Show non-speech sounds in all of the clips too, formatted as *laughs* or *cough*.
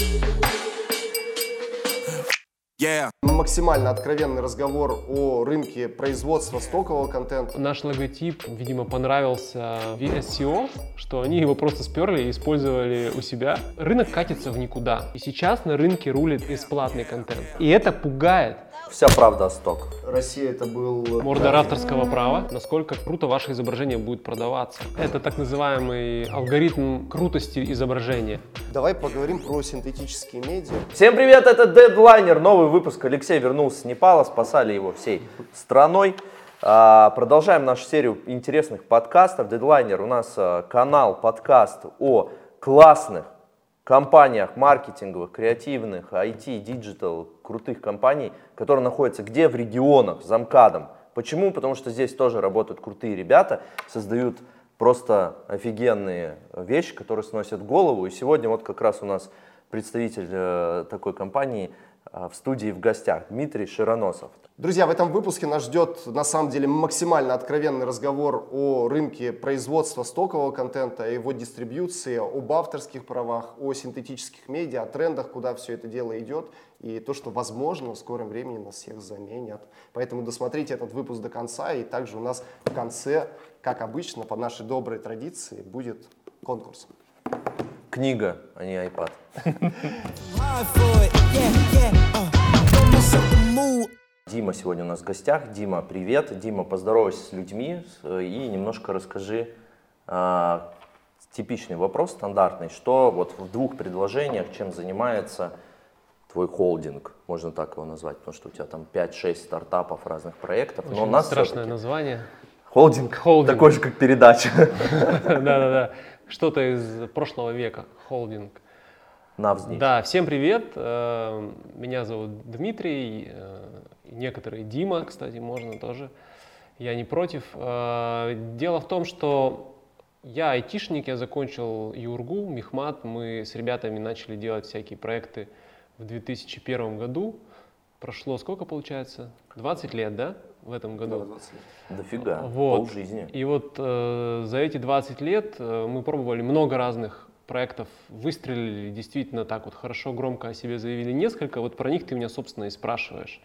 Thank you. Yeah. Максимально откровенный разговор о рынке производства стокового контента. Наш логотип, видимо, понравился в SEO, что они его просто сперли и использовали у себя. Рынок катится в никуда. И сейчас на рынке рулит бесплатный контент. И это пугает. Вся правда о сток. Россия это был... Мордор авторского права, насколько круто ваше изображение будет продаваться. Это так называемый алгоритм крутости изображения. Давай поговорим про синтетические медиа. Всем привет, это Дедлайнер, новый выпуск. Алексей вернулся с Непала, спасали его всей страной. А, Продолжаем нашу серию интересных подкастов. Дедлайнер у нас а, канал, подкаст о классных компаниях маркетинговых, креативных, IT, digital, крутых компаний, которые находятся где? В регионах, за МКАДом. Почему? Потому что здесь тоже работают крутые ребята, создают просто офигенные вещи, которые сносят голову. И сегодня вот как раз у нас представитель э, такой компании в студии в гостях, Дмитрий Широносов. Друзья, в этом выпуске нас ждет на самом деле максимально откровенный разговор о рынке производства стокового контента, о его дистрибьюции, об авторских правах, о синтетических медиа, о трендах, куда все это дело идет, и то, что, возможно, в скором времени нас всех заменят. Поэтому досмотрите этот выпуск до конца, и также у нас в конце, как обычно, по нашей доброй традиции, будет конкурс. Книга, а не iPad. *laughs* Дима сегодня у нас в гостях. Дима, привет. Дима, поздоровайся с людьми с- и немножко расскажи а, типичный вопрос, стандартный. Что вот в двух предложениях, чем занимается твой холдинг, можно так его назвать, потому что у тебя там 5-6 стартапов разных проектов. Но у Очень нас страшное название. холдинг, Холдинг. такой же, как передача. *laughs* Да-да-да. Что-то из прошлого века. Холдинг. Навзничь. Да, всем привет. Э, Меня зовут Дмитрий. э, Некоторые Дима, кстати, можно тоже. Я не против. Э, Дело в том, что я айтишник, я закончил ЮРГУ, Мехмат. Мы с ребятами начали делать всякие проекты в 2001 году. Прошло сколько получается? 20 лет, да? В этом году. Дофига, Вот. полжизни. И вот э, за эти 20 лет э, мы пробовали много разных проектов, выстрелили действительно так вот хорошо, громко о себе заявили несколько, вот про них ты меня, собственно, и спрашиваешь.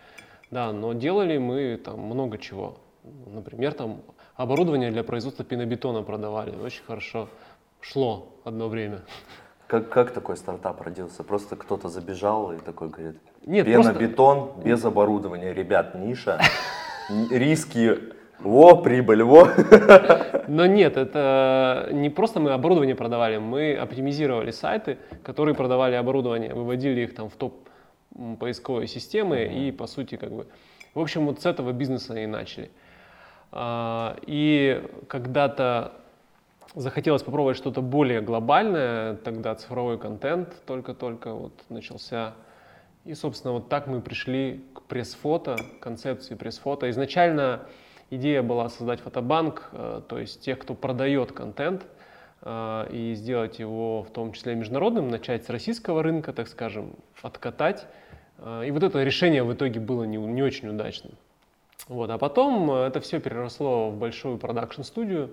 Да, но делали мы там много чего. Например, там оборудование для производства пенобетона продавали, очень хорошо шло одно время. Как, как такой стартап родился? Просто кто-то забежал и такой говорит, Нет, просто- пенобетон без оборудования, ребят, ниша, риски, во, прибыль, во. Но нет, это не просто мы оборудование продавали, мы оптимизировали сайты, которые продавали оборудование, выводили их там в топ поисковой системы и по сути как бы, в общем вот с этого бизнеса и начали. А, И когда-то захотелось попробовать что-то более глобальное, тогда цифровой контент только-только вот начался. И, собственно, вот так мы пришли к пресс-фото, концепции пресс-фото. Изначально идея была создать фотобанк, э, то есть тех, кто продает контент, э, и сделать его в том числе международным, начать с российского рынка, так скажем, откатать. Э, И вот это решение в итоге было не, не очень удачным. Вот. А потом это все переросло в большую продакшн-студию,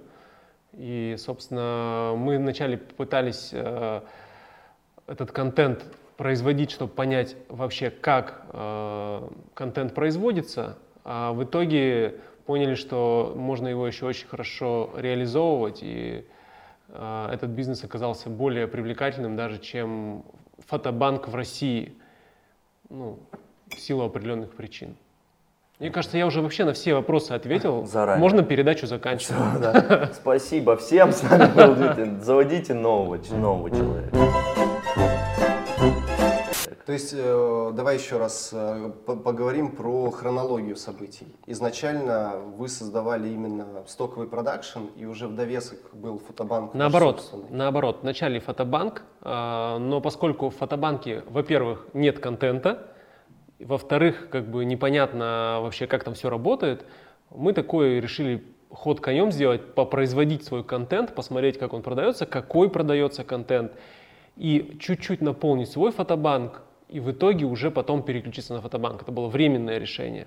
и, собственно, мы вначале пытались этот контент производить, чтобы понять вообще, как контент производится, а в итоге поняли, что можно его еще очень хорошо реализовывать, и э, этот бизнес оказался более привлекательным даже, чем фотобанк в России, ну, в силу определенных причин. Мне кажется, я уже вообще на все вопросы ответил. *laughs* Заранее. Можно передачу заканчивать. Да. Спасибо всем, с вами был. Заводите нового, нового человека. То есть, э, давай еще раз э, по- поговорим про хронологию событий. Изначально вы создавали именно стоковый продакшн, и уже в довесок был фотобанк. Наоборот, собственный. наоборот, вначале фотобанк, а, но поскольку в фотобанке, во-первых, нет контента, во-вторых, как бы непонятно вообще, как там все работает, мы такой решили ход конем сделать, попроизводить свой контент, посмотреть, как он продается, какой продается контент, и чуть-чуть наполнить свой фотобанк, и в итоге уже потом переключиться на фотобанк. Это было временное решение.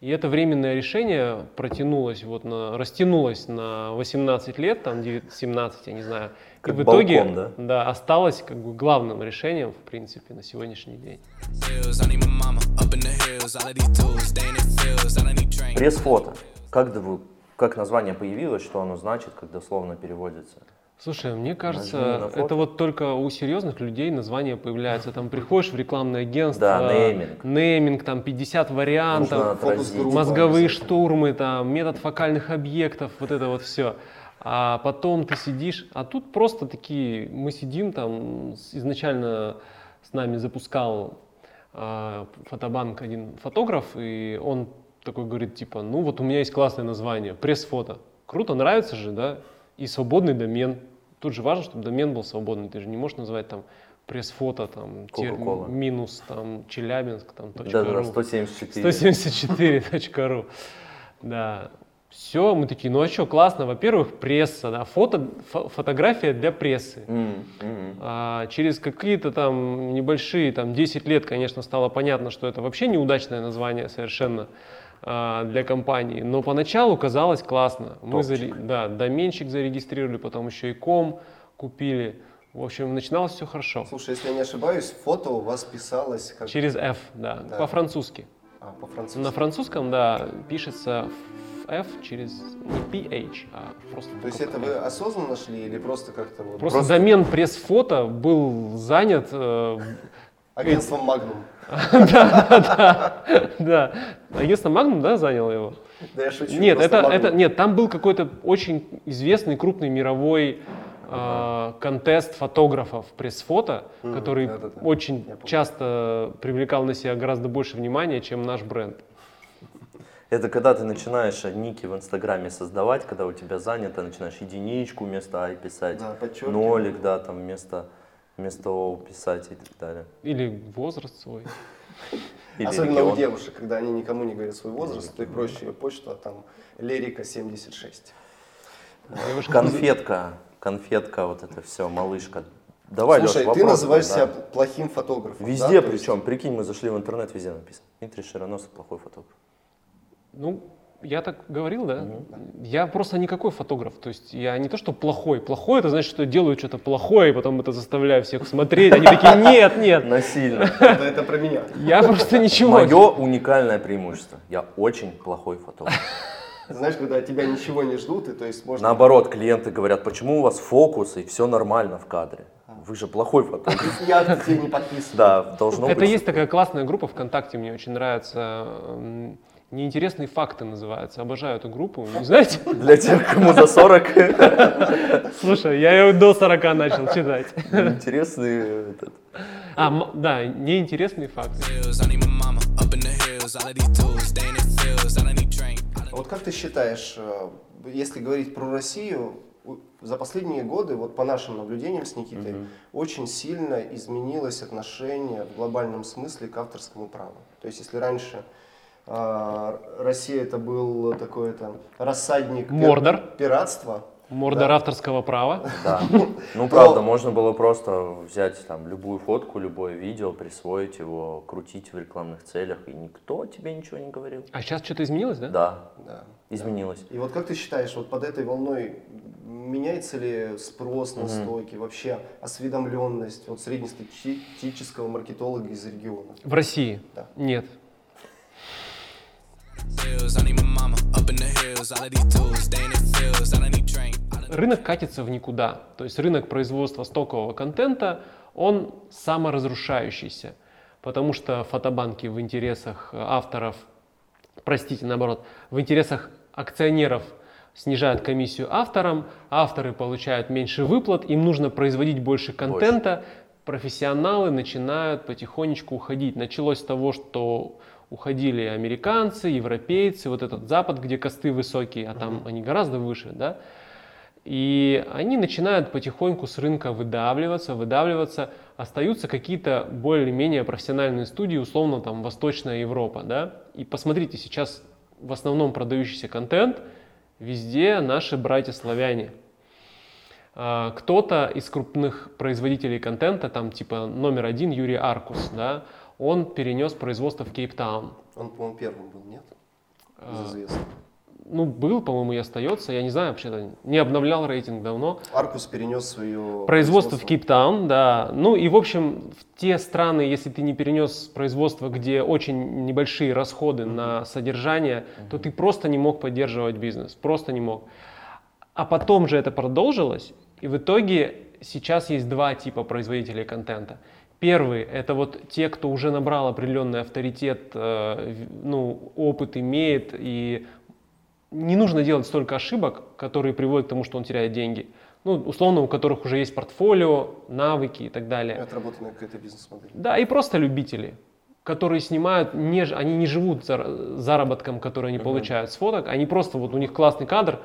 И это временное решение протянулось, вот на, растянулось на 18 лет, там 9, 17, я не знаю. Как и в итоге балкон, да? осталось как бы главным решением, в принципе, на сегодняшний день. Пресс-фото. Как, да вы- как название появилось, что оно значит, как дословно переводится? Слушай, мне кажется, это вот только у серьезных людей название появляется. Там приходишь в рекламное агентство, Да, нейминг. нейминг, там 50 Нужно вариантов, фокус-группа. мозговые штурмы, там, метод фокальных объектов, вот это вот все. А потом ты сидишь, а тут просто такие, мы сидим там, изначально с нами запускал а, фотобанк один фотограф, и он такой говорит, типа, ну вот у меня есть классное название, пресс-фото. Круто, нравится же, да? И свободный домен. Тут же важно, чтобы домен был свободный. Ты же не можешь называть там пресс-фото, там, Coca-Cola. минус, там, Челябинск, там, точка Да, да, ру. 174. 174.ru. *laughs* Да. Все, мы такие, ну а что, классно. Во-первых, пресса, да, фото, фо- фотография для прессы. М, м. А через какие-то там небольшие, там 10 лет, конечно, стало понятно, что это вообще неудачное название совершенно а, для компании. Но поначалу казалось классно. Мы заре- да, доменчик зарегистрировали, потом еще и ком купили. В общем, начиналось все хорошо. Слушай, если я не ошибаюсь, фото у вас писалось как Через F, да, Да. по-французски. а, по-французски. На французском, да, пишется F через не PH, а просто. То есть это F. вы осознанно нашли или просто как-то вот Просто, домен пресс-фото был занят. э, агентством Magnum? да. Агентство Magnum, да, занял его? Да я шучу. Нет, это, это, нет, там был какой-то очень известный крупный мировой э, контест фотографов пресс-фото, который очень часто привлекал на себя гораздо больше внимания, чем наш бренд. Это когда ты начинаешь ники в Инстаграме создавать, когда у тебя занято, начинаешь единичку вместо ай писать, Да, нолик, да, там вместо, вместо о писать и так далее. Или возраст свой. *laughs* Или Особенно регион. у девушек, когда они никому не говорят свой возраст, то и проще ее почту, а там Лерика 76. Девушка- Конфетка, конфетка, вот это все, малышка. Давай, Слушай, ты вопрос называешь там, себя да. плохим фотографом. Везде да? То есть- причем, прикинь, мы зашли в интернет, везде написано. Дмитрий Широносов плохой фотограф. Ну, я так говорил, да? Я просто никакой фотограф. То есть я не то, что плохой. Плохой это значит, что я делаю что-то плохое, и потом это заставляю всех смотреть. Они такие, *laughs* нет, нет. Насильно. *laughs* Это, это про меня. Я просто ничего. Мое уникальное преимущество. Я очень плохой фотограф. *laughs* Знаешь, когда от тебя ничего не ждут, и то есть можно... Наоборот, клиенты говорят, почему у вас фокус и все нормально в кадре? Вы же плохой фотограф. Я тебе не подписан. Да, должно Это быть. есть такая классная группа ВКонтакте, мне очень нравится. Неинтересные факты называется. Обожаю эту группу. Не знаете? *laughs* Для тех, кому за 40, *laughs* Слушай, я ее до 40 начал читать. интересный этот, А, да, неинтересные факты. А Вот как ты считаешь, э, если говорить про Россию, за последние годы, вот по нашим наблюдениям с Никитой, очень сильно изменилось отношение в глобальном смысле к авторскому праву. То есть если раньше Россия это был такой это рассадник Мордор. пиратства, Мордор авторского права. Да. *laughs* Ну, правда, можно было просто взять там любую фотку, любое видео, присвоить его, крутить в рекламных целях, и никто тебе ничего не говорил. А сейчас что-то изменилось, да? Да, да. изменилось. И вот как ты считаешь, вот под этой волной меняется ли спрос на стоки, вообще осведомленность вот среднестатистического маркетолога из региона? В России? Да. Нет. Рынок катится в никуда. То есть рынок производства стокового контента, он саморазрушающийся. Потому что фотобанки в интересах авторов, простите, наоборот, в интересах акционеров снижают комиссию авторам, авторы получают меньше выплат, им нужно производить больше контента, профессионалы начинают потихонечку уходить. Началось с того, что уходили американцы, европейцы, вот этот Запад, где косты высокие, а там они гораздо выше, да, и они начинают потихоньку с рынка выдавливаться, выдавливаться. Остаются какие-то более-менее профессиональные студии, условно там Восточная Европа, да. И посмотрите, сейчас в основном продающийся контент везде наши братья-славяне. А, Кто-то из крупных производителей контента, там типа номер один Юрий Аркус, да, он перенес производство в Кейптаун. Он, по-моему, первым был, нет? Безызвестно. Ну, был, по-моему, и остается. Я не знаю, вообще-то не обновлял рейтинг давно. Аркус перенес свое Производство в Кейптаун, да. Ну и, в общем, в те страны, если ты не перенес производство, где очень небольшие расходы на содержание, то ты просто не мог поддерживать бизнес, просто не мог. А потом же это продолжилось, и в итоге сейчас есть два типа производителей контента. Первый – это вот те, кто уже набрал определенный авторитет, э, ну, опыт имеет, и не нужно делать столько ошибок, которые приводят к тому, что он теряет деньги. Ну, условно, у которых уже есть портфолио, навыки и так далее. Отработанная какая-то бизнес-модель. Да, и просто любители, которые снимают, не, они не живут зар- заработком, который они получают с фоток, они просто, вот у них классный кадр,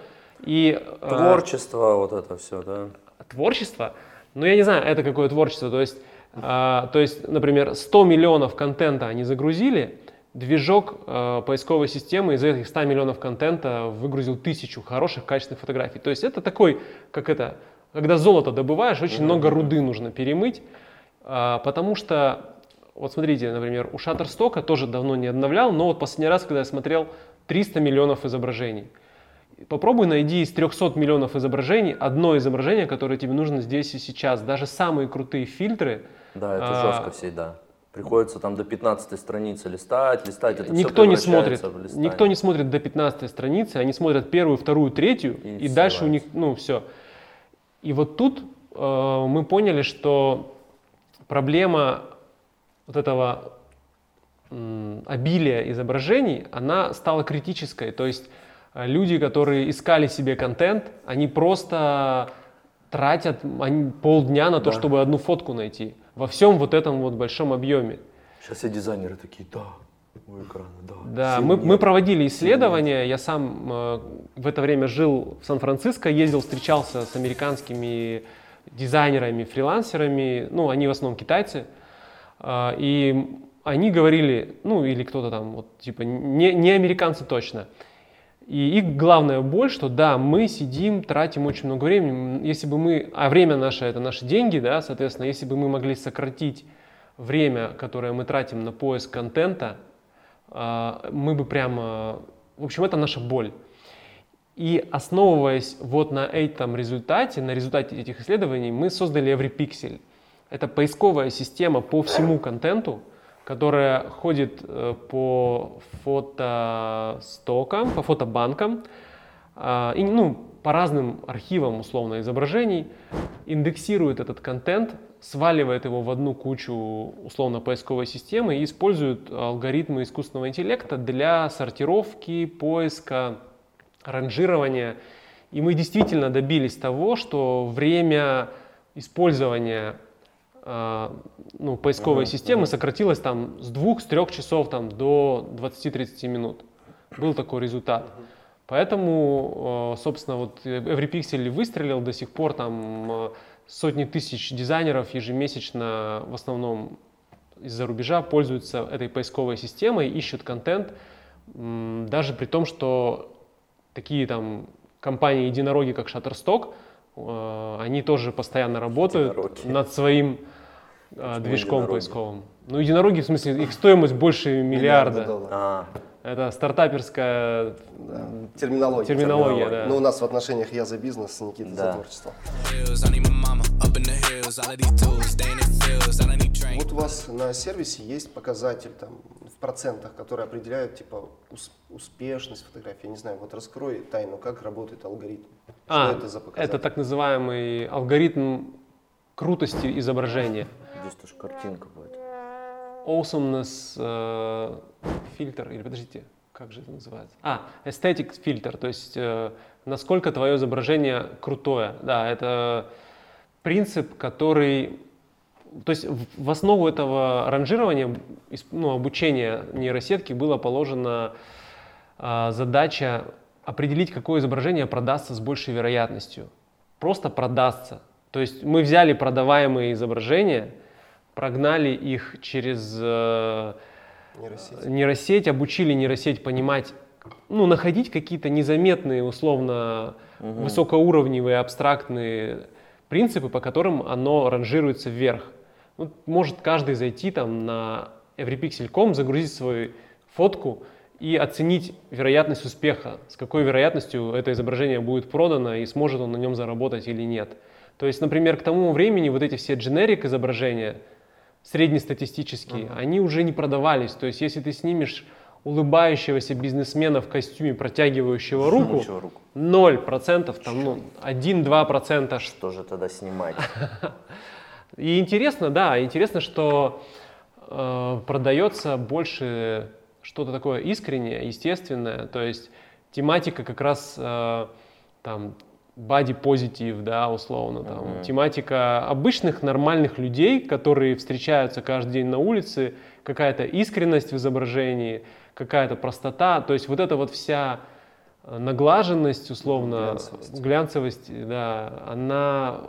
и э, Творчество, вот это все, да. творчество, ну я не знаю, это какое творчество, то есть, а, то есть, например, 100 миллионов контента они загрузили, движок э, поисковой системы из этих 100 миллионов контента выгрузил тысячу хороших, качественных фотографий. То есть это такой, как это, когда золото добываешь, очень много руды нужно перемыть, а, потому что, вот смотрите, например, у Shutterstock тоже давно не обновлял, но вот последний раз, когда я смотрел 300 миллионов изображений. Попробуй найди из 300 миллионов изображений одно изображение, которое тебе нужно здесь и сейчас. Даже самые крутые фильтры, Да, это А. жестко всегда. Приходится там до 15 страницы листать, листать, это никто не смотрит, никто не смотрит до 15 страницы, они смотрят первую, вторую, третью, И и, дальше у них, ну, все. И вот тут э, мы поняли, что проблема вот этого обилия изображений, она стала критической. То есть э, люди, которые искали себе контент, они просто тратят они полдня на то, Да. чтобы одну фотку найти. Во всем вот этом вот большом объеме. Сейчас все дизайнеры такие, да, у экрана, да. Да, мы, нет». мы проводили исследования. Я сам э, в это время жил в Сан-Франциско, ездил, встречался с американскими дизайнерами, фрилансерами. Ну, они в основном китайцы. А, и они говорили, ну, или кто-то там, вот, типа, не, не американцы точно. И их главная боль, что да, мы сидим, тратим очень много времени. Если бы мы, а время наше это наши деньги, да, соответственно, если бы мы могли сократить время, которое мы тратим на поиск контента, а, мы бы прямо, в общем, это наша боль. И основываясь вот на этом результате, на результате этих исследований, мы создали EveryPixel. Это поисковая система по всему контенту, которая ходит э, по фотостокам, по фотобанкам, а, и, ну, по разным архивам условно изображений, индексирует этот контент, сваливает его в одну кучу условно поисковой системы и использует алгоритмы искусственного интеллекта для сортировки, поиска, ранжирования. И мы действительно добились того, что время использования ну, поисковой системы сократилось там с двух, с трех часов там, до 20-30 минут. Был такой результат. Поэтому, э, собственно, вот EveryPixel выстрелил до сих пор там э, сотни тысяч дизайнеров ежемесячно в основном из-за рубежа пользуются этой поисковой системой, ищут контент, даже при том, что такие там компании-единороги, как Shutterstock, э, они тоже постоянно работают Единороги. над своим э, движком единороги? поисковым. Ну, единороги, в смысле, их стоимость больше миллиарда. долларов. А, Это стартаперская Да. Терминология. терминология, да. Ну, у нас в отношениях я за бизнес, Никита за Да. творчество. Need drink. Вот у вас на сервисе есть показатель там в процентах, которые определяют типа ус- успешность фотографии. Я не знаю, вот раскрой тайну, как работает алгоритм. А, Что это за показатель? это так называемый алгоритм крутости изображения. Здесь тоже картинка будет. Awesomeness э, фильтр, или подождите, как же это называется? А, aesthetic фильтр, то есть э, насколько твое изображение крутое. Да, это принцип, который... То есть в, основу этого ранжирования, ну, обучения нейросетки было положена а, задача определить, какое изображение продастся с большей вероятностью. Просто продастся. То есть мы взяли продаваемые изображения, прогнали их через э, Нейросеть. нейросеть, обучили нейросеть понимать, ну, находить какие-то незаметные, условно, высокоуровневые, абстрактные принципы, по которым оно ранжируется вверх. Ну, может каждый зайти там на everypixel.com, загрузить свою фотку и оценить вероятность успеха, с какой вероятностью это изображение будет продано и сможет он на нем заработать или нет. То есть, например, к тому времени вот эти все дженерик изображения, среднестатистические, они уже не продавались. То есть, если ты снимешь улыбающегося бизнесмена в костюме, протягивающего руку, руку. 0%, там, ну, 1-2%, Что же тогда снимать? *laughs* и интересно, да, интересно, что э, продается больше что-то такое искреннее, естественное, то есть тематика как раз э, там body позитив, да, условно, там, тематика обычных нормальных людей, которые встречаются каждый день на улице, какая-то искренность в изображении, какая-то простота, то есть вот эта вот вся э, наглаженность, условно, Глянцевость. глянцевость, да, она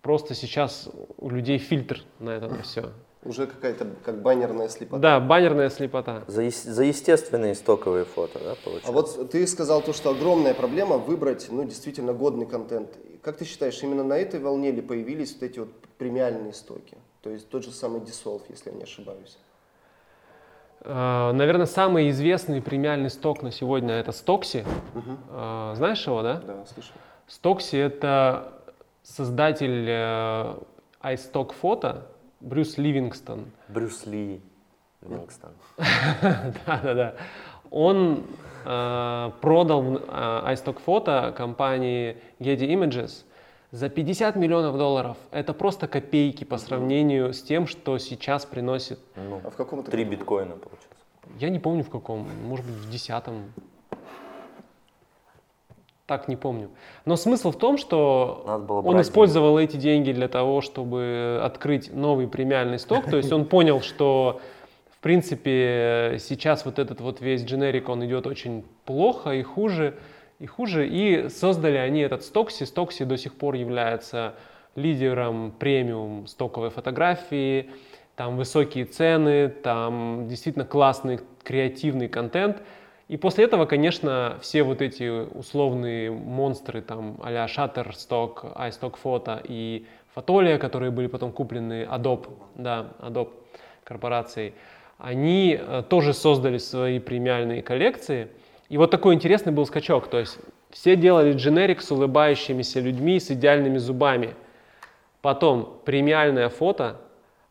просто сейчас у людей фильтр на это все. Уже какая-то как баннерная слепота. Да, баннерная слепота. За, за естественные стоковые фото, да, получается? А вот ты сказал то, что огромная проблема выбрать, ну, действительно годный контент. Как ты считаешь, именно на этой волне ли появились вот эти вот премиальные стоки? То есть тот же самый Dissolve, если я не ошибаюсь. Э, Наверное, самый известный премиальный сток на сегодня это Стокси. Э, Знаешь его, да? Да, слышал. Стокси это создатель э, iStock фото Брюс Ливингстон. Брюс Ли, Ливингстон. *laughs* Да, да, да. Он э, продал э, iStock фото компании Getty Images за 50 миллионов долларов. Это просто копейки по сравнению с тем, что сейчас приносит. Ну, А в каком это три биткоина, получается. Я не помню в каком, может быть в десятом. Так не помню. Но смысл в том, что он брать использовал эти деньги для того, чтобы открыть новый премиальный сток. То есть он *laughs* понял, что в принципе сейчас вот этот вот весь дженерик, он идет очень плохо и хуже, и хуже. И создали они этот Стокси. Стокси до сих пор является лидером премиум стоковой фотографии. Там высокие цены, там действительно классный креативный контент. И после этого, конечно, все вот эти условные монстры, там, а-ля Shutterstock, iStock Photo и Fotolia, которые были потом куплены Adobe, да, Adobe корпорацией, они э, тоже создали свои премиальные коллекции. И вот такой интересный был скачок. То есть все делали дженерик с улыбающимися людьми, с идеальными зубами. Потом премиальное фото.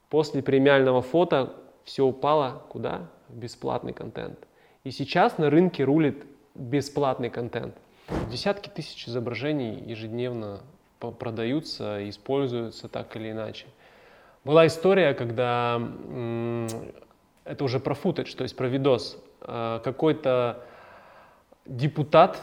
После премиального фото все упало куда? В бесплатный контент. И сейчас на рынке рулит бесплатный контент. Десятки тысяч изображений ежедневно продаются, используются так или иначе. Была история, когда это уже про футаж, то есть про видос. Э, Какой-то депутат,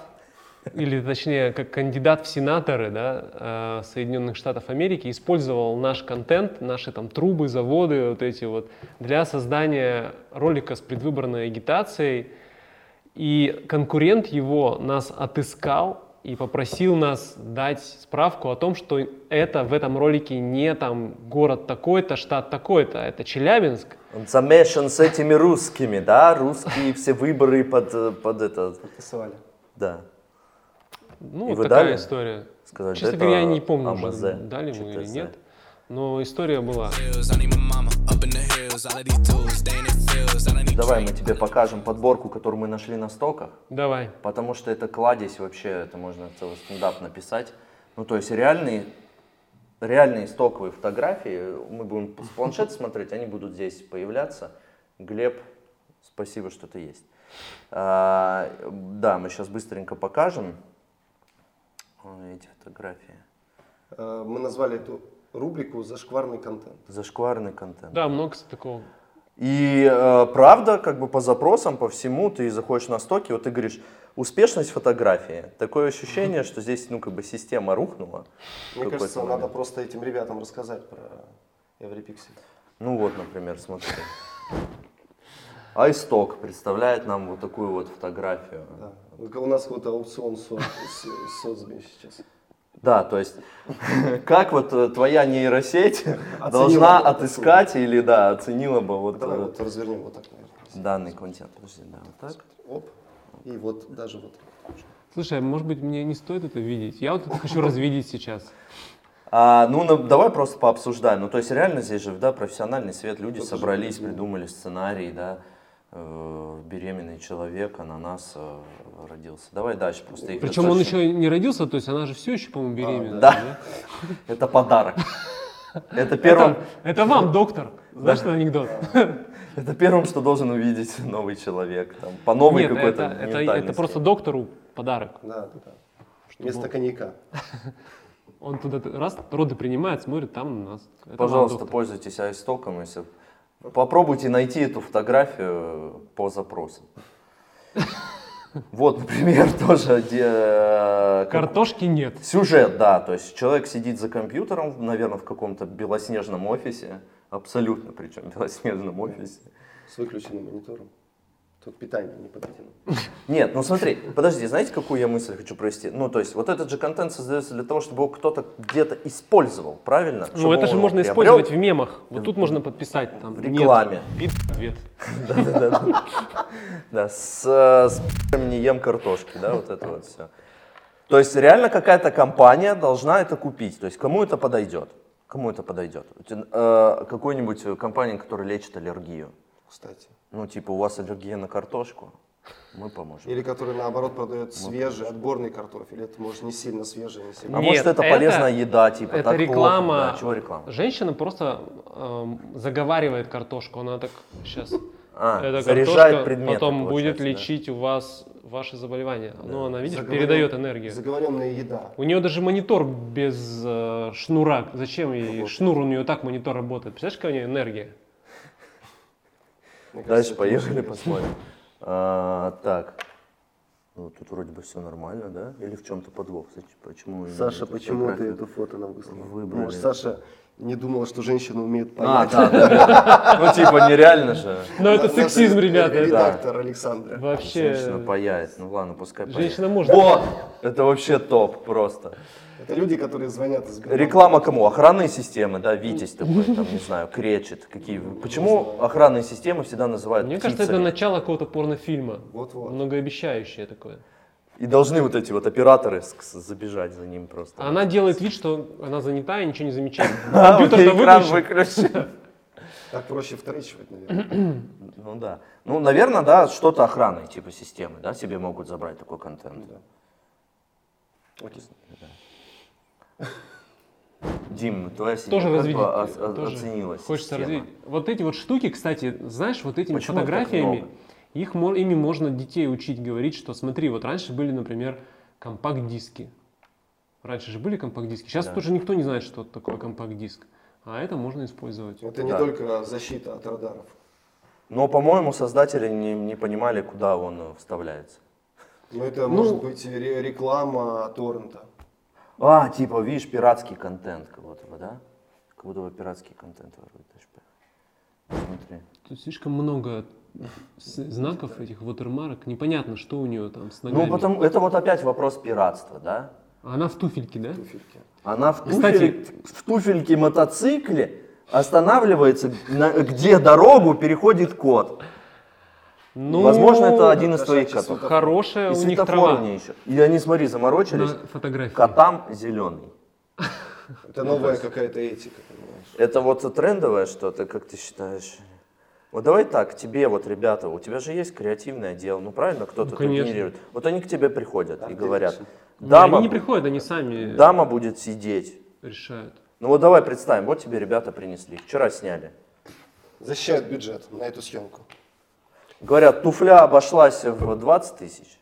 или точнее, как кандидат в сенаторы да, э, Соединенных Штатов Америки использовал наш контент, наши там трубы, заводы, вот эти вот, для создания ролика с предвыборной агитацией. И конкурент его нас отыскал и попросил нас дать справку о том, что это в этом ролике не там город такой-то, штат такой-то, это Челябинск. Он замешан с этими русскими, да? Русские все выборы под, э, под это, Рисовали. да. Ну, И вот вы такая дали? история. Сказать, Честно говоря, я не помню, АМЗ, уже дали мы или нет. Но история была. Давай мы тебе покажем подборку, которую мы нашли на стоках. Давай. Потому что это кладезь вообще, это можно целый стендап написать. Ну, то есть реальные, реальные стоковые фотографии, мы будем с планшета *laughs* смотреть, они будут здесь появляться. Глеб, спасибо, что ты есть. А, да, мы сейчас быстренько покажем эти фотографии. Э, Мы назвали эту рубрику «Зашкварный контент». Зашкварный контент. Да, много такого. И э, правда, как бы по запросам, по всему, ты заходишь на стоки, вот ты говоришь, успешность фотографии. Такое ощущение, *laughs* что здесь, ну, как бы система рухнула. Мне кажется, момент. надо просто этим ребятам рассказать про Эврипиксель. Ну вот, например, смотри. iStock представляет нам вот такую вот фотографию. Да. У нас вот аукцион со- с- сейчас. Да, то есть, *laughs* как вот э, твоя нейросеть должна отыскать или, да, оценила бы вот Давай э, вот развернем вот так, наверное. данный контент. Подожди, да, вот так. Оп. И вот даже вот. Слушай, а может быть мне не стоит это видеть? Я вот это хочу развидеть сейчас. А, ну, на- давай просто пообсуждаем. Ну, то есть, реально здесь же, да, профессиональный свет, люди собрались, придумали сценарий, да. Э, беременный человек, ананас э, родился. Давай дальше просто. их Причем он еще не родился, то есть она же все еще, по-моему, беременна. Да. *laughs* Это подарок. *laughs* Это первым, Это, вам, доктор. Знаешь, что анекдот? *laughs* это первым, что должен увидеть новый человек. Там, по новой какой-то это, это, просто доктору подарок. Да, да, да. Вместо коньяка. Он туда раз роды принимает, смотрит, там у нас. Пожалуйста, пользуйтесь айстоком, если попробуйте найти эту фотографию по запросам. *laughs* Вот, например, *laughs* тоже где, э, как- Картошки нет. сюжет, да, то есть человек сидит за компьютером, наверное, в каком-то белоснежном офисе, абсолютно причем белоснежном офисе. С выключенным монитором. Тут питание не подведено. Нет, ну смотри, подожди, знаете, какую я мысль хочу провести? Ну, то есть, вот этот же контент создается для того, чтобы его кто-то где-то использовал, правильно? Ну, Чтобы это же можно приобрел использовать в мемах. Вот тут можно подписать там. в рекламе. Нет, ответ. *laughs* Да-да-да. Да, с, не ем картошки, да, вот это вот все. То есть реально какая-то компания должна это купить. То есть кому это подойдет? Кому это подойдет? Э, Какой-нибудь компания, которая лечит аллергию. Кстати. Ну, типа, у вас аллергия на картошку, мы поможем. Или который наоборот продает свежий, отборный картофель. Это может не сильно свежий, не сильно. А Нет, может это, это- полезная еда, типа, Это так плохо? реклама. Да, чего реклама? Женщина просто эм, заговаривает картошку. Она так сейчас. А, эта заряжает картошка предметы, потом будет получается, да. лечить у вас ваши заболевания. Ну, она, видишь, Заговорен- передает энергию. Заговоренная еда. У нее даже монитор без э, шнура. Зачем ей шнур? У нее так монитор работает. Представляешь, какая у нее энергия? Мне кажется, Дальше поехали, посмотрим. А, так. Ну, тут вроде бы все нормально, да? Или в чем-то подвох? Зачем- Почему Саша, почему ты эту фото нам выслал? Выбрали. Может, Саша не думала, что женщина умеет А, понять. да, да. Ну, типа, нереально же. Ну, это сексизм, ребята. Редактор Александра. Вообще. Женщина паяет. Ну ладно, пускай паяет. Женщина может. Вот! Это вообще топ просто. Это люди, которые звонят из Сбербанка. Реклама кому? Охранные системы, да, Витязь такой, там, не знаю, кречет. Какие... Почему охранные системы всегда называют Мне кажется, это птицами? начало какого-то порнофильма. Вот-вот. Многообещающее такое. И должны вот эти вот операторы забежать за ним просто. А Она делает вид, что она занята и ничего не замечает. *laughs* А, Компьютер-то экран выключен. *laughs* Так проще вторичивать, наверное. *clears throat* Ну да. Ну, наверное, да, что-то охранной типа системы, да, себе могут забрать такой контент. Окей. Дим, твоя семья Тоже как бы о- о- тоже оценила Хочется система? развить. Вот эти вот штуки, кстати, знаешь, вот этими Почему фотографиями, их, ими можно детей учить, говорить, что смотри, вот раньше были, например, компакт-диски. Раньше же были компакт-диски. Сейчас Да. тоже никто не знает, что такое компакт-диск. А это можно использовать. Это не Да. только защита от радаров. Но, по-моему, создатели не, не понимали, куда он вставляется. Но это может быть ре- реклама торрента. А, типа, видишь, пиратский контент, как будто бы, да? Как будто бы пиратский контент ворует. Смотри. Тут слишком много знаков этих watermark. Непонятно, что у нее там с ногами. Ну, потому, это вот опять вопрос пиратства, да? Она в туфельке, да? Туфельки. Она в, Кстати- туфель- в туфельке мотоцикле останавливается, на- где дорогу переходит кот. Ну, Возможно, это один из твоих котов. Хорошая И у них трава мне еще. И они, смотри, заморочились. на фотографии. Котам зеленый. *laughs* Это новая какая-то этика, понимаешь? Это вот трендовое что-то, как ты считаешь? Вот давай так, тебе вот, ребята, у тебя же есть креативный отдел, ну правильно, кто-то Ну, генерирует. Вот они к тебе приходят и ты говорят. Не, дама, они не приходят, они сами дама будет сидеть. решают. Ну вот давай представим, вот тебе ребята принесли, вчера сняли. Защищают бюджет на эту съемку. Говорят, туфля обошлась в 20 тысяч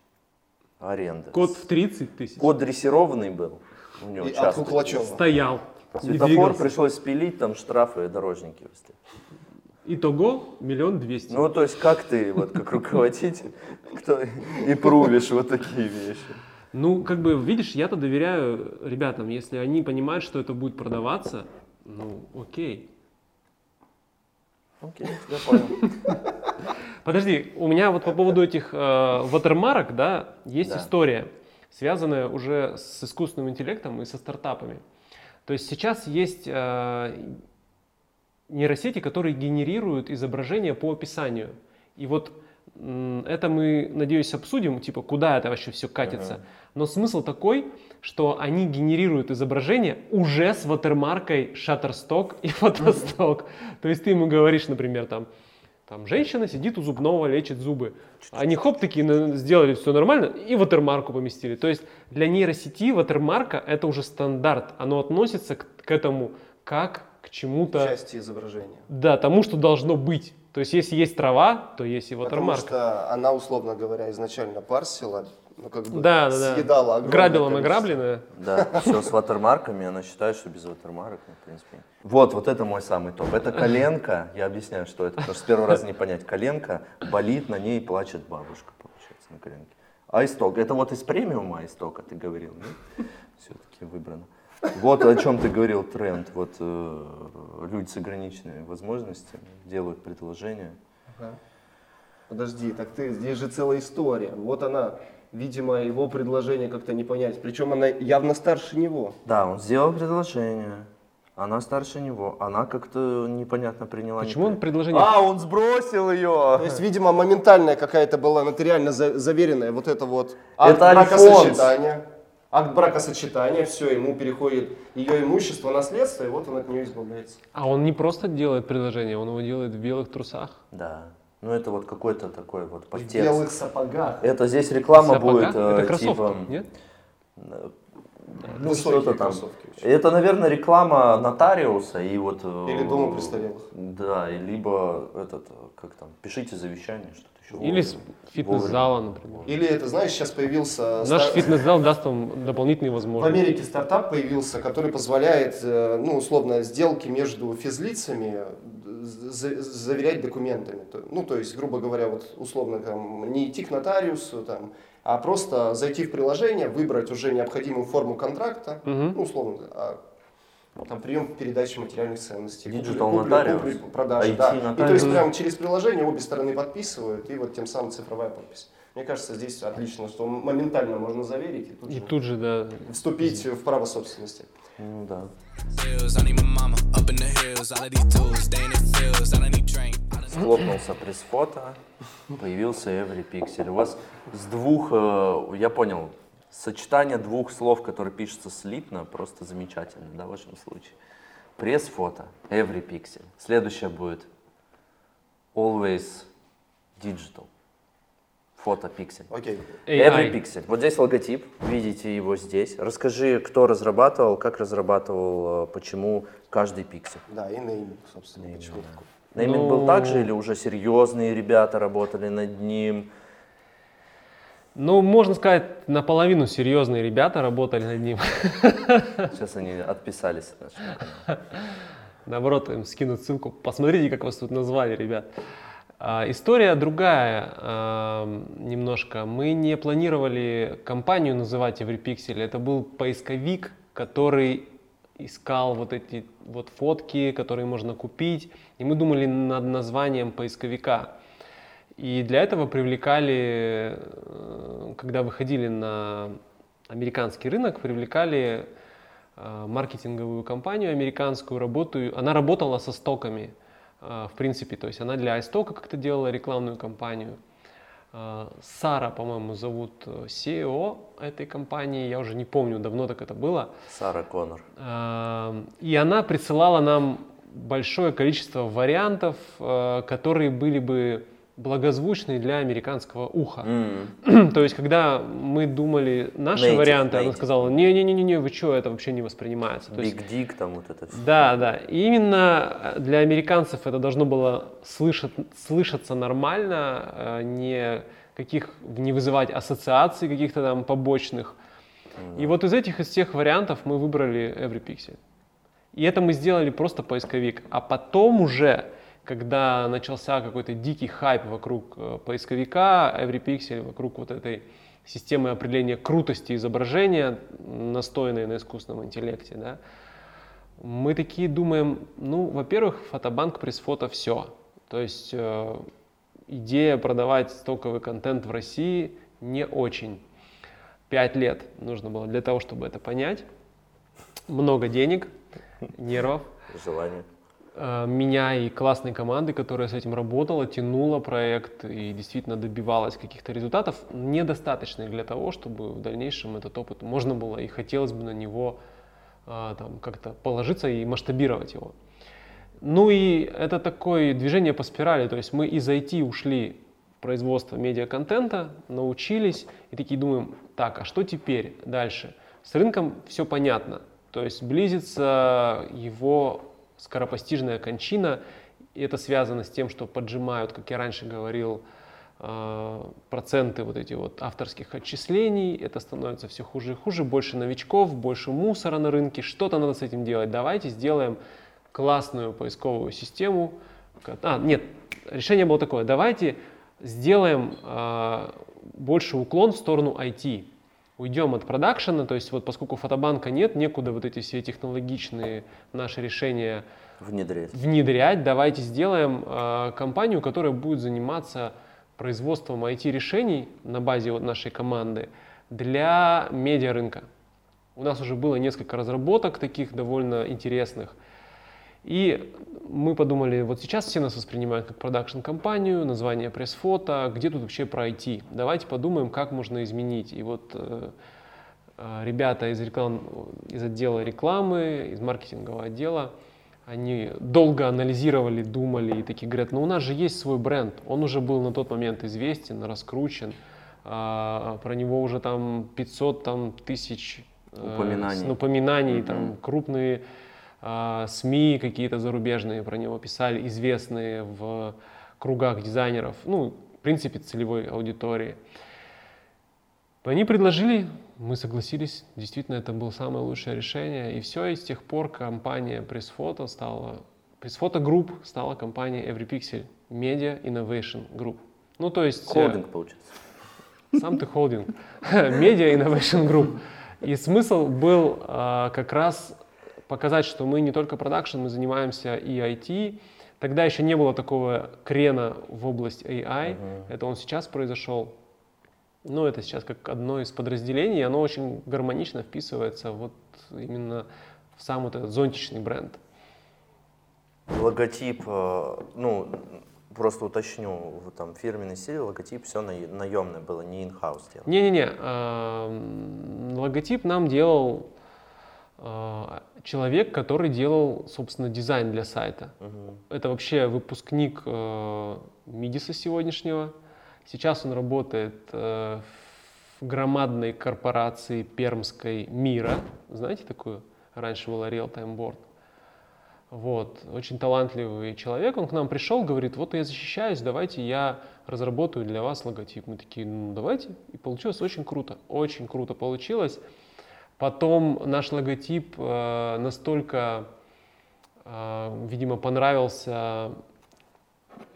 аренда. Код в 30 тысяч. Кот дрессированный был. У него И от. Куклачева. Стоял. Светофор пришлось спилить, там штрафы и дорожники выставить. Итого миллион двести. Ну, то есть, как ты, вот как руководитель, кто и прувишь вот такие вещи? Ну, как бы, видишь, я-то доверяю ребятам, если они понимают, что это будет продаваться, ну, окей. Окей, я понял. Подожди, у меня вот по поводу этих э, ватермарок, да, есть Да. история, связанная уже с искусственным интеллектом и со стартапами. То есть сейчас есть э, нейросети, которые генерируют изображения по описанию. И вот это мы, надеюсь, обсудим, типа, куда это вообще все катится. Но смысл такой, что они генерируют изображение уже с ватермаркой Shutterstock и *laughs* Photostock. То есть ты ему говоришь, например, там, Там женщина сидит у зубного, лечит зубы. Они хоп, такие сделали все нормально и ватермарку поместили. То есть для нейросети ватермарка это уже стандарт. Оно относится к, к этому как к чему-то, Части изображения. да, тому, что должно быть. То есть если есть трава, то есть и Потому ватермарка. что она, условно говоря, изначально парсила, ну, как бы Да, да, да. съедала огромное Грабила количество. награбленное. Да, все с ватермарками, она считает, что без ватермарок, ну, в принципе. Вот, вот это мой самый топ. Это *laughs* коленка, я объясняю, что это, потому что с первого раза не понять. Коленка болит, на ней плачет бабушка, получается, на коленке. А исток, это вот из премиума истока ты говорил, Все-таки выбрано. Вот о чем ты говорил, тренд. Вот э, люди с ограниченными возможностями делают предложения. Ага. Подожди, так ты, здесь же целая история. Вот она, видимо, его предложение как-то не понять. Причем она явно старше него. Да, он сделал предложение. Она старше него. Она как-то непонятно приняла. Почему он предложение... А, он сбросил ее. То есть, видимо, моментальная какая-то была нотариально за- заверенная вот это вот акт Это Альфонс. бракосочетания. Акт бракосочетания, все, ему переходит ее имущество, наследство, и вот он от нее избавляется. А он не просто делает предложение, он его делает в белых трусах. Да. Ну это вот какой-то такой вот В подтекст. белых сапогах. Это здесь реклама Сапога? будет э, Это кроссовки, типа. нет? Ну Высокие что-то там. Это, наверное, реклама нотариуса и вот. э, Или дома престарелых. Да, и либо этот, э, как там, пишите завещание, что-то еще. Или с фитнес-зала, например. Или это, знаешь, сейчас появился... Наш ста- фитнес-зал даст вам дополнительные В возможности. Америке стартап появился, который позволяет, э, ну, условно, сделки между физлицами э, за- заверять документами. Ну, то есть, грубо говоря, вот условно там не идти к нотариусу, там, а просто зайти в приложение, выбрать уже необходимую форму контракта, Мгм. ну, условно, а, там прием передачи материальных ценностей, Digital купли- нотариус. купли- продажи, IT да. И то нотариус. есть прямо через приложение обе стороны подписывают, и вот тем самым цифровая подпись. Мне кажется, здесь отлично, что моментально можно заверить и тут И же тут же, да, вступить в право собственности. Ну да. Схлопнулся пресс-фото, появился Every Pixel. У вас с двух, э, я понял, сочетание двух слов, которые пишутся слитно, просто замечательно, да, в вашем случае. Пресс-фото, Every Pixel. Следующее будет Always Digital. Фото Pixel. Окей. Every. Pixel. Вот здесь логотип, видите его здесь. Расскажи, кто разрабатывал, как разрабатывал, э, почему каждый пиксель. Да, и нейминг, собственно, почему такой. Нейминг Ну- был так же или уже серьезные ребята работали над ним? Ну, можно сказать, наполовину серьезные ребята работали над ним. *laughs* Сейчас они отписались. Наоборот, им скинут ссылку. Посмотрите, как вас тут назвали, ребят. А, история другая немножко. Мы не планировали компанию называть EveryPixel. Это был поисковик, который искал вот эти вот фотки, которые можно купить. И мы думали над названием поисковика. И для этого привлекали, э, когда выходили на американский рынок, привлекали э, маркетинговую компанию американскую, работаю, она работала со стоками, э, в принципе, то есть она для iStock как-то делала рекламную кампанию. Сара, по-моему, зовут э, CEO этой компании, я уже не помню, давно так это было. Сара Коннор. Э, И она присылала нам большое количество вариантов, э, которые были бы благозвучны для американского уха. М, *clears throat* То есть, когда мы думали наши Native, варианты, она native. сказала, не-не-не, вы что, это вообще не воспринимается. То есть, Big Dick, там вот это все. да, да. И именно для американцев это должно было слышать, слышаться нормально, э, не каких не вызывать ассоциаций каких-то там побочных. И вот из этих из всех вариантов мы выбрали EveryPixel. И это мы сделали просто поисковик. А потом уже, когда начался какой-то дикий хайп вокруг э, поисковика, EveryPixel, вокруг вот этой системы определения крутости изображения, настроенной на искусственном интеллекте, да, мы такие думаем, ну, во-первых, фотобанк пресс-фото все. То есть э, идея продавать стоковый контент в России не очень. Пять лет нужно было для того, чтобы это понять. Много денег, нервов. Желание. Э, Меня и классной команды, которая с этим работала, тянула проект и действительно добивалась каких-то результатов, недостаточных для того, чтобы в дальнейшем этот опыт можно было и хотелось бы на него а, там как-то положиться и масштабировать его. Ну и это такое движение по спирали, то есть мы из IT ушли в производство медиаконтента, научились и такие думаем, так, а что теперь дальше? С рынком все понятно, то есть близится его скоропостижная кончина, и это связано с тем, что поджимают, как я раньше говорил, э, проценты вот эти вот авторских отчислений, это становится все хуже и хуже, больше новичков, больше мусора на рынке, что-то надо с этим делать. Давайте сделаем классную поисковую систему. А, нет, решение было такое, давайте сделаем э, больше уклон в сторону IT. Уйдем от продакшена, то есть вот поскольку фотобанка нет, некуда вот эти все технологичные наши решения Внедрять. внедрять. Давайте сделаем э, компанию, которая будет заниматься производством IT-решений на базе вот нашей команды для медиарынка. У нас уже было несколько разработок таких довольно интересных. И мы подумали, вот сейчас все нас воспринимают как продакшн-компанию, название пресс-фото, где тут вообще про IT? Давайте подумаем, как можно изменить. И вот э, э, ребята из, реклам, из отдела рекламы, из маркетингового отдела, они долго анализировали, думали и такие говорят, ну у нас же есть свой бренд, он уже был на тот момент известен, раскручен, а, про него уже там 500 там, тысяч э, Упоминаний. с- напоминаний, Мгм. там крупные СМИ какие-то зарубежные про него писали, известные в кругах дизайнеров, ну, в принципе, целевой аудитории. Они предложили, мы согласились, действительно это было самое лучшее решение, и все, и с тех пор компания Pressfoto стала, Pressfoto Group стала компанией Every Pixel Media Innovation Group. Ну, то есть... э, Холдинг получается. сам ты холдинг. *laughs* Media Innovation Group. И смысл был а, как раз показать, что мы не только продакшн, мы занимаемся и IT. Тогда еще не было такого крена в область AI. Это он сейчас произошел. Но это сейчас как одно из подразделений, оно очень гармонично вписывается вот именно в сам вот этот зонтичный бренд. Логотип, э, ну, просто уточню, там фирменный стиль, логотип все наемное было, не in-house дело. Не-не-не, эм, логотип нам делал человек, который делал, собственно, дизайн для сайта. Мгм. Это вообще выпускник э, Мидиса сегодняшнего. Сейчас он работает э, в громадной корпорации пермской Мира. Знаете такую? Раньше была Real Time Board. Вот, очень талантливый человек, он к нам пришел, говорит, вот я защищаюсь, давайте я разработаю для вас логотип. Мы такие, ну давайте. И получилось очень круто, очень круто получилось. Потом наш логотип э, настолько, э, видимо, понравился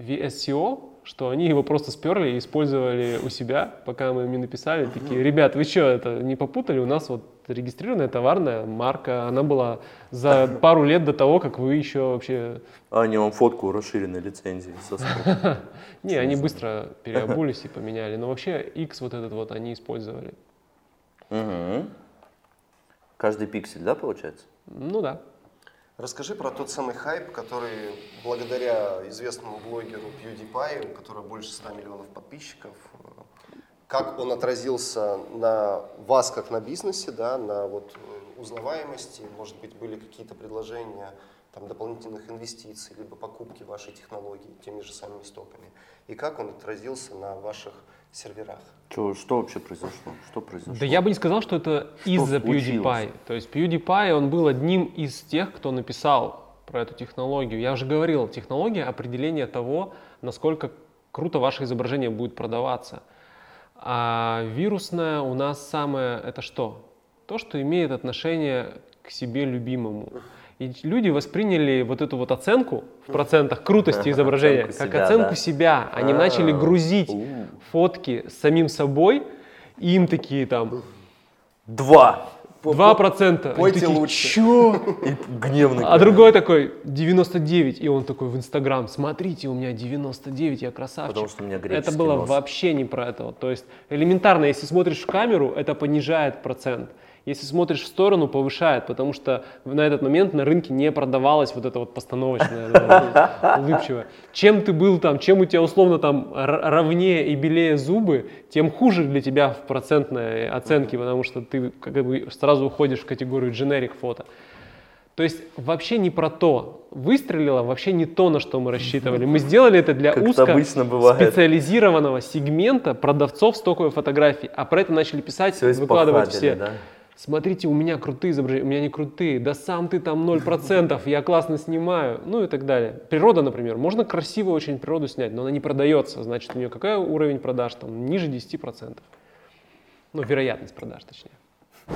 VSCO, что они его просто сперли и использовали у себя, пока мы им не написали, такие, ребят, вы что, это не попутали? У нас вот регистрированная товарная марка, она была за *laughs* пару лет до того, как вы еще вообще... А они вам фотку расширенной лицензии. *laughs* Не, они быстро переобулись и поменяли, но вообще X вот этот вот они использовали. Каждый пиксель, да, получается? Ну да. Расскажи про тот самый хайп, который благодаря известному блогеру PewDiePie, у которого больше 100 миллионов подписчиков, как он отразился на вас как на бизнесе, да, на вот э, узнаваемости, может быть, были какие-то предложения там, дополнительных инвестиций, либо покупки вашей технологии теми же самыми стоками, и как он отразился на ваших серверах. Что, что вообще произошло? Что произошло? Да я бы не сказал, что это из-за? PewDiePie. То есть PewDiePie, он был одним из тех, кто написал про эту технологию. Я уже говорил, технология определения того, насколько круто ваше изображение будет продаваться. А вирусное у нас самое это что? То, что имеет отношение к себе любимому. И люди восприняли вот эту вот оценку в процентах крутости изображения Оценку как себя, оценку да. себя. Они А, начали грузить у. фотки с самим собой, и им такие там Два! Два процента. Пойте такие, лучше. «Чё?» И гневный. А другой такой 99, и он такой в Инстаграм, смотрите, у меня 99, я красавчик. Потому что у меня Это было нос. вообще не про это. То есть элементарно, если смотришь в камеру, это понижает процент. Если смотришь в сторону, повышает, потому что на этот момент на рынке не продавалось вот это вот постановочное, да, *laughs* улыбчивое. Чем ты был там, чем у тебя условно там ровнее и белее зубы, тем хуже для тебя в процентной оценке, потому что ты как бы сразу уходишь в категорию generic фото. То есть вообще не про то. Выстрелило вообще не то, на что мы рассчитывали. Мы *laughs* сделали это для узко специализированного сегмента продавцов стоковой фотографии. А про это начали писать, Все выкладывать все. да? Смотрите, у меня крутые изображения, у меня не крутые, да сам ты там 0%, я классно снимаю, ну и так далее. Природа, например, можно красиво очень природу снять, но она не продается, значит у нее какой уровень продаж, там ниже 10%. Ну, вероятность продаж, точнее.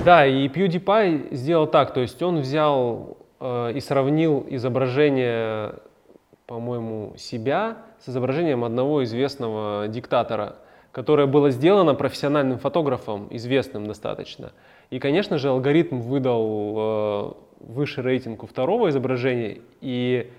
Да, и PewDiePie сделал так, то есть он взял э, и сравнил изображение, по-моему, себя с изображением одного известного диктатора, которое было сделано профессиональным фотографом, известным достаточно. И, конечно же, алгоритм выдал э, выше рейтинг у второго изображения, и,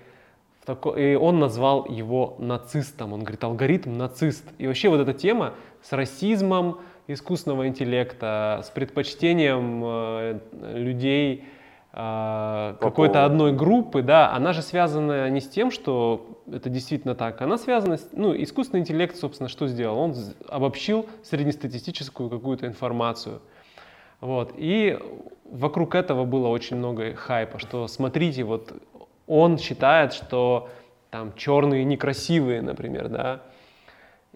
в тако- и он назвал его нацистом. Он говорит, алгоритм нацист. И вообще вот эта тема с расизмом искусственного интеллекта, с предпочтением э, людей э, какой-то одной группы, да, она же связана не с тем, что это действительно так, она связана с, ну, искусственный интеллект, собственно, что сделал? Он обобщил среднестатистическую какую-то информацию. Вот. И вокруг этого было очень много хайпа, что смотрите, вот он считает, что там черные некрасивые, например, да.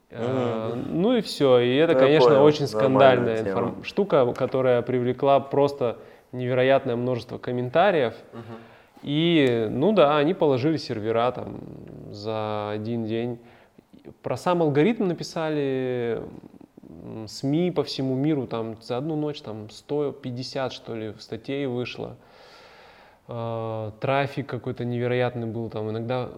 Э, Ну и все. И это, конечно, понял. очень скандальная информ- штука, которая привлекла просто невероятное множество комментариев. И, ну да, они положили сервера там за один день. Про сам алгоритм написали СМИ по всему миру, там за одну ночь там 150, что ли, статей вышло. Э, Трафик какой-то невероятный был там. Иногда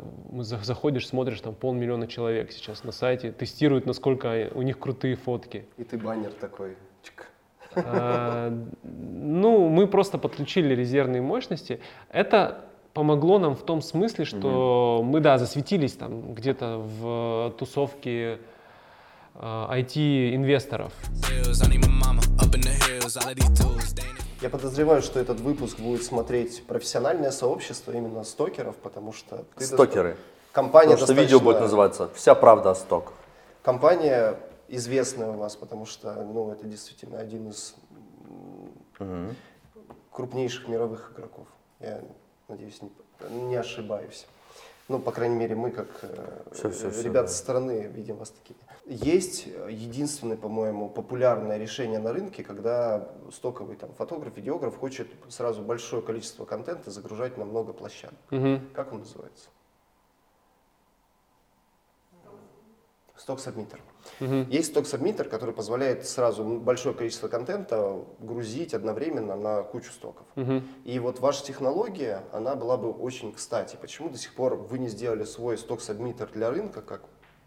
заходишь, смотришь, там полмиллиона человек сейчас на сайте, тестируют, насколько у них крутые фотки. И ты баннер такой. чик. А, Ну, мы просто подключили резервные мощности. Это помогло нам в том смысле, что мы, да, засветились там где-то в тусовке а, IT-инвесторов. Ain't Я подозреваю, что этот выпуск будет смотреть профессиональное сообщество именно стокеров, потому что ты Стокеры. доста- Компания Потому что видео будет называться «Вся правда о сток». Компания известная у вас, потому что ну, это действительно один из м, крупнейших мировых игроков. Я надеюсь, не, не ошибаюсь. Ну, по крайней мере, мы, как э, Всё, всё, всё, ребята да. со стороны, видим вас такими. Есть единственное, по-моему, популярное решение на рынке, когда стоковый там, фотограф, видеограф хочет сразу большое количество контента загружать на много площадок. Мгм. Как он называется? Сток сабмиттер. Мгм. Есть сток сабмиттер, который позволяет сразу большое количество контента грузить одновременно на кучу стоков. Мгм. И вот ваша технология, она была бы очень кстати. Почему до сих пор вы не сделали свой сток сабмиттер для рынка как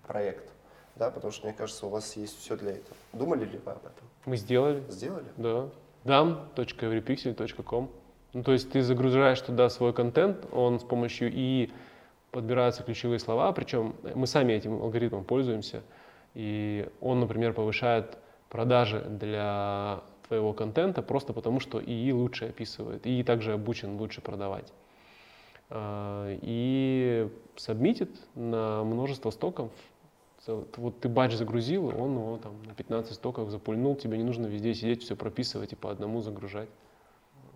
проект? Да, потому что, мне кажется, у вас есть все для этого. Думали ли вы об этом? Мы сделали. Сделали? Да. dam.everypixel.com Ну, то есть ты загружаешь туда свой контент, он с помощью ИИ подбираются ключевые слова, причем мы сами этим алгоритмом пользуемся, и он, например, повышает продажи для твоего контента просто потому, что ИИ лучше описывает, ИИ также обучен лучше продавать. А, И сабмитит на множество стоков. Вот ты батч загрузил, он его там на 15 стоков запульнул, тебе не нужно везде сидеть, все прописывать и по одному загружать.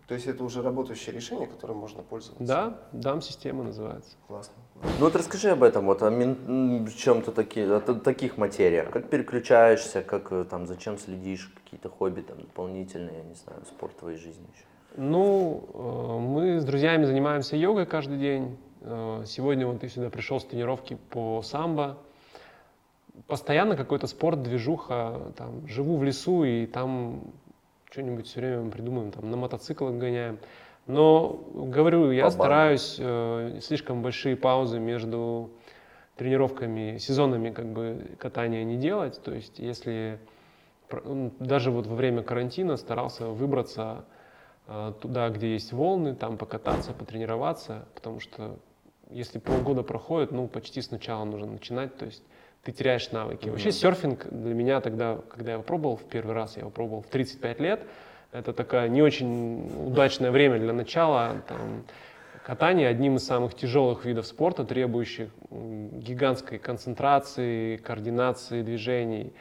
То есть это уже работающее решение, которым можно пользоваться? Да, дам система называется. Классно. Ну вот расскажи об этом, вот о чем-то таки, о таких материях. Как переключаешься, как э, там, зачем следишь, какие-то хобби там дополнительные, я не знаю, спорт в твоей жизни еще. Ну, э, мы с друзьями занимаемся йогой каждый день. Э, Сегодня вот я сюда пришел с тренировки по самбо. Постоянно какой-то спорт, движуха. Там, живу в лесу и там что-нибудь все время придумаем, там, на мотоциклах гоняем. Но, говорю, я По стараюсь э, слишком большие паузы между тренировками, сезонами как бы катания не делать. То есть, если м, даже вот во время карантина старался выбраться э, туда, где есть волны, там покататься, потренироваться, потому что если полгода проходит, ну, почти сначала нужно начинать, то есть ты теряешь навыки. Вообще серфинг для меня тогда, когда я его пробовал в первый раз, я его пробовал в 35 лет, это такая не очень удачное время для начала. Там, катание одним из самых тяжелых видов спорта, требующих гигантской концентрации, координации движений,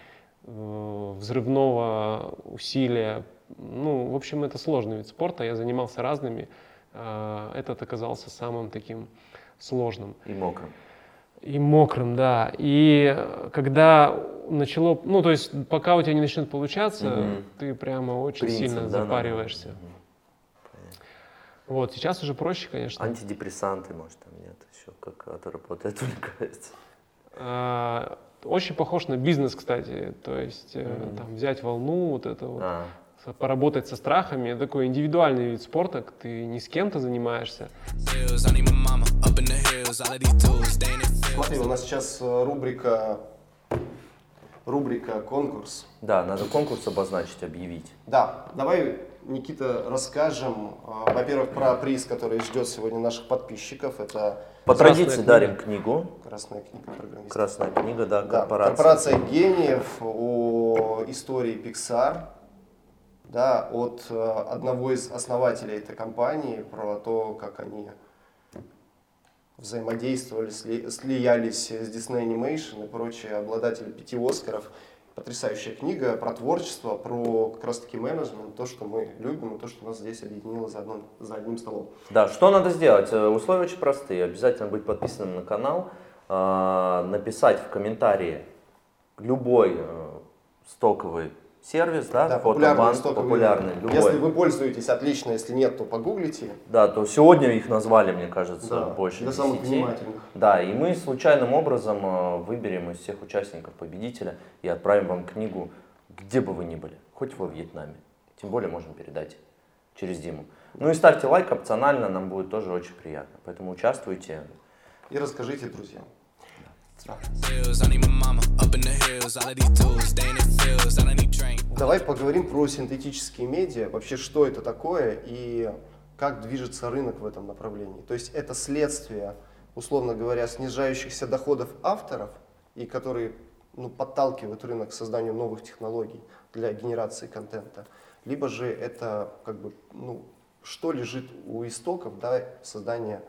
э, взрывного усилия. Ну, в общем, это сложный вид спорта. Я занимался разными. э, этот оказался самым таким сложным. И мокрым. И мокрым, да. И э, когда начало, ну то есть пока у тебя не начнет получаться, Мгм. ты прямо очень Принцип, сильно да, запариваешься. Мгм. Вот, сейчас уже проще, конечно. Антидепрессанты, может, там нет еще, как это работает, *laughs* мне кажется. А, Очень похож на бизнес, кстати. То есть Мгм. там взять волну, вот это вот, А, поработать со страхами. Это такой индивидуальный вид спорта, ты не с кем-то занимаешься. Смотри, у нас сейчас э, рубрика, рубрика «Конкурс». да, надо конкурс обозначить, объявить. Да, давай, Никита, расскажем, э, во-первых, про приз, который ждет сегодня наших подписчиков. Это По Красная традиции книга. дарим книгу. красная книга программиста. Красная книга, да, Да, корпорация. корпорация гениев о истории Pixar, да, от э, одного из основателей этой компании, про то, как они взаимодействовали, сли- слиялись с Disney Animation и прочие, обладатели пяти Оскаров. Потрясающая книга про творчество, про как раз таки менеджмент, то, что мы любим, и то, что нас здесь объединило за, одном, за одним столом. Да, что надо сделать? Э, Условия очень простые. Обязательно быть подписанным на канал, э, написать в комментарии любой стоковый сервис, да, Да, фотобанк, популярный, стоковый. популярный, любой. Если вы пользуетесь, отлично, если нет, то погуглите. Да, то сегодня их назвали, мне кажется, Да, больше для самых 10. внимательных. Да, и мы случайным образом э, выберем из всех участников победителя и отправим вам книгу, где бы вы ни были, хоть во Вьетнаме. Тем более можем передать через Диму. Ну и ставьте лайк опционально, нам будет тоже очень приятно. Поэтому участвуйте. И расскажите друзьям. Давай поговорим про синтетические медиа, вообще что это такое и как движется рынок в этом направлении. То есть это следствие, условно говоря, снижающихся доходов авторов, и которые ну, подталкивают рынок к созданию новых технологий для генерации контента, либо же это как бы, ну, что лежит у истоков да, создания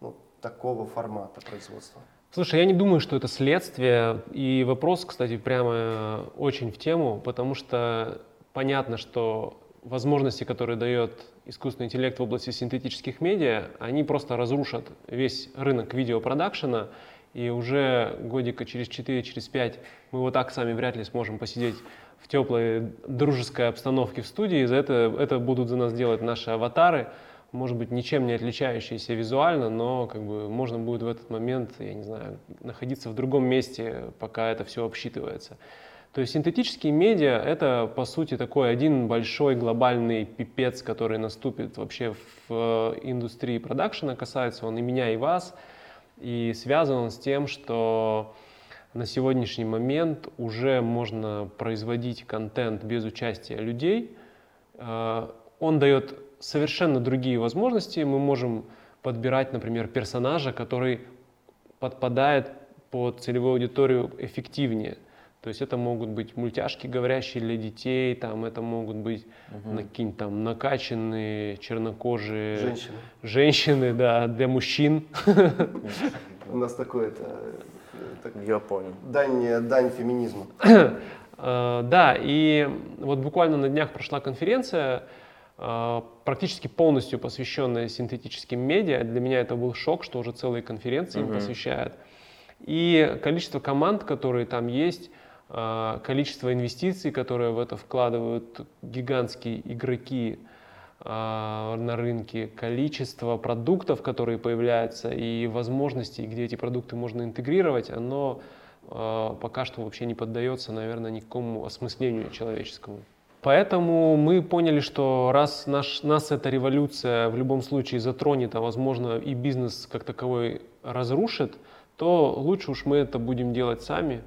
ну, такого формата производства. Слушай, я не думаю, что это следствие. И вопрос, кстати, прямо э, очень в тему, потому что понятно, что возможности, которые дает искусственный интеллект в области синтетических медиа, они просто разрушат весь рынок видеопродакшена, и уже годика через 4, через 5 мы вот так сами вряд ли сможем посидеть в теплой дружеской обстановке в студии. За это, это будут за нас делать наши аватары, может быть, ничем не отличающиеся визуально, но как бы можно будет в этот момент, я не знаю, находиться в другом месте, пока это все обсчитывается. То есть синтетические медиа — это, по сути, такой один большой глобальный пипец, который наступит вообще в э, индустрии продакшена, касается он и меня, и вас, и связан он с тем, что на сегодняшний момент уже можно производить контент без участия людей. Э, Он дает совершенно другие возможности. Мы можем подбирать, например, персонажа, который подпадает под целевую аудиторию эффективнее. То есть это могут быть мультяшки, говорящие для детей, там это могут быть на- какие-нибудь там накачанные чернокожие Женщины. женщины, да, для мужчин. У нас такое это, так, Я понял. дань, дань феминизму. *coughs* Э, Да, и вот буквально на днях прошла конференция, практически полностью посвященная синтетическим медиа. Для меня это был шок, что уже целые конференции им Мгм. посвящают. И количество команд, которые там есть, э, количество инвестиций, которые в это вкладывают гигантские игроки э, на рынке, количество продуктов, которые появляются, и возможностей, где эти продукты можно интегрировать, оно пока что вообще не поддается, наверное, никакому осмыслению человеческому. Поэтому мы поняли, что раз наш, нас эта революция в любом случае затронет, а возможно и бизнес как таковой разрушит, то лучше уж мы это будем делать сами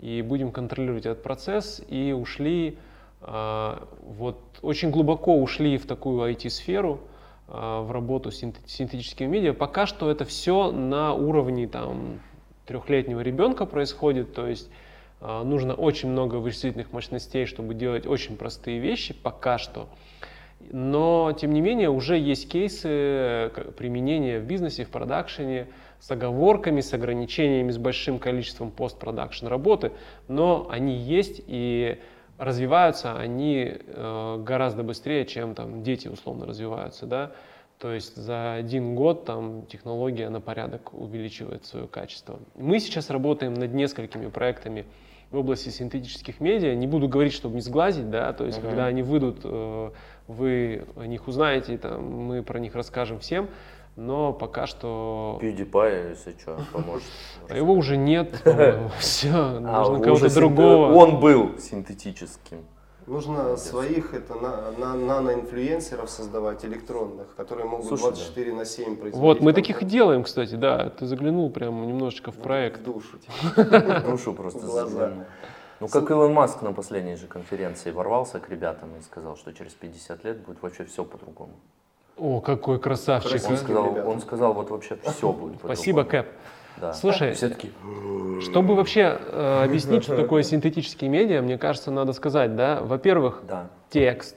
и будем контролировать этот процесс. И ушли, э, вот очень глубоко ушли в такую IT-сферу, э, в работу с синт- синтетическими медиа. Пока что это все на уровне там, трехлетнего ребенка происходит, то есть нужно очень много вычислительных мощностей, чтобы делать очень простые вещи пока что. Но, тем не менее, уже есть кейсы э, применения в бизнесе, в продакшене с оговорками, с ограничениями, с большим количеством постпродакшн работы, но они есть и развиваются они э, гораздо быстрее, чем там дети условно развиваются, да. То есть за один год там технология на порядок увеличивает свое качество. Мы сейчас работаем над несколькими проектами в области синтетических медиа. Не буду говорить, чтобы не сглазить, да, то есть когда они выйдут, э, вы о них узнаете, там, мы про них расскажем всем, но пока что PewDiePie, если что, поможет. а его уже нет, *laughs* все, А, нужно кого-то другого. Он был синтетическим. Нужно своих это, на, на, наноинфлюенсеров создавать, электронных, которые могут Слушай, 24 на 7 производить. Вот, мы таких и делаем, кстати, да, ты заглянул прям немножечко в В проект. душу. *laughs* Душу просто заглянул. Ну, как Илон Маск на последней же конференции ворвался к ребятам и сказал, что через 50 лет будет вообще все по-другому. О, какой красавчик, а. Он сказал, он сказал, вот вообще все будет по-другому. Спасибо, Кэп. Да. Слушай, Все-таки Чтобы вообще э, объяснить, что такое синтетические медиа, мне кажется, надо сказать, да, во-первых, Да. текст,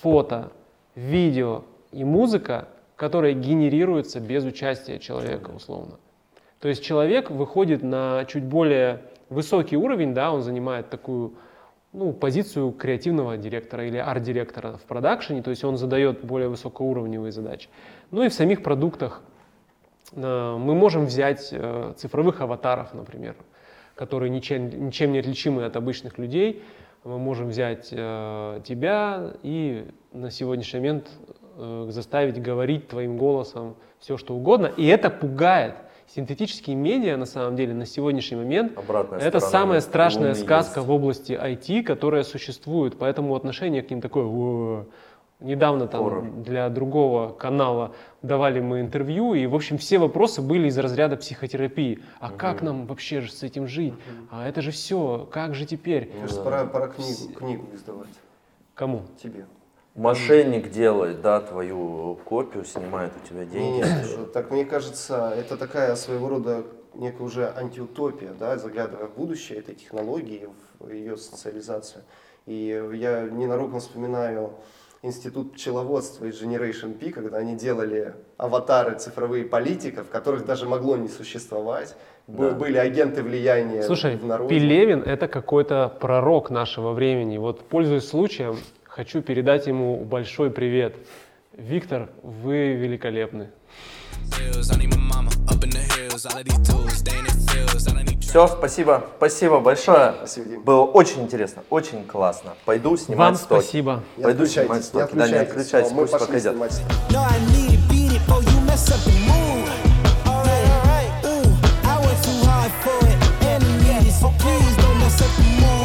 фото, видео и музыка, которые генерируются без участия человека, условно. То есть человек выходит на чуть более высокий уровень, да, он занимает такую ну, позицию креативного директора или арт-директора в продакшене, то есть он задает более высокоуровневые задачи. Ну и в самих продуктах мы можем взять э, цифровых аватаров, например, которые ничем, ничем не отличимы от обычных людей. Мы можем взять э, тебя и на сегодняшний момент э, заставить говорить твоим голосом все, что угодно. И это пугает. Синтетические медиа, на самом деле, на сегодняшний момент Обратная это самая страшная сказка есть. в области IT, которая существует. Поэтому отношение к ним такое. Недавно там Хоррор. для другого канала давали мы интервью, и, в общем, все вопросы были из разряда психотерапии. А как нам вообще же с этим жить? А это же все, как же теперь? Мне кажется, пора, пора книгу, книгу издавать. Кому? Тебе. Мошенник делает, да, твою копию, снимает у тебя деньги. Нет, так мне кажется, это такая своего рода некая уже антиутопия, да, заглядывая в будущее этой технологии, в ее социализацию. И я ненароком вспоминаю институт пчеловодства из Generation P, когда они делали аватары цифровые политиков, которых даже могло не существовать. Да. Были агенты влияния Слушай, в народе. Пелевин это какой-то пророк нашего времени. Вот, пользуясь случаем, хочу передать ему большой привет. Виктор, вы великолепны. Все, спасибо. Спасибо большое. Спасибо, Было очень интересно, очень классно. Пойду снимать Вам стоки. спасибо. Пойду снимать стоки. Не да, не отключайся, пусть пока идет. Please.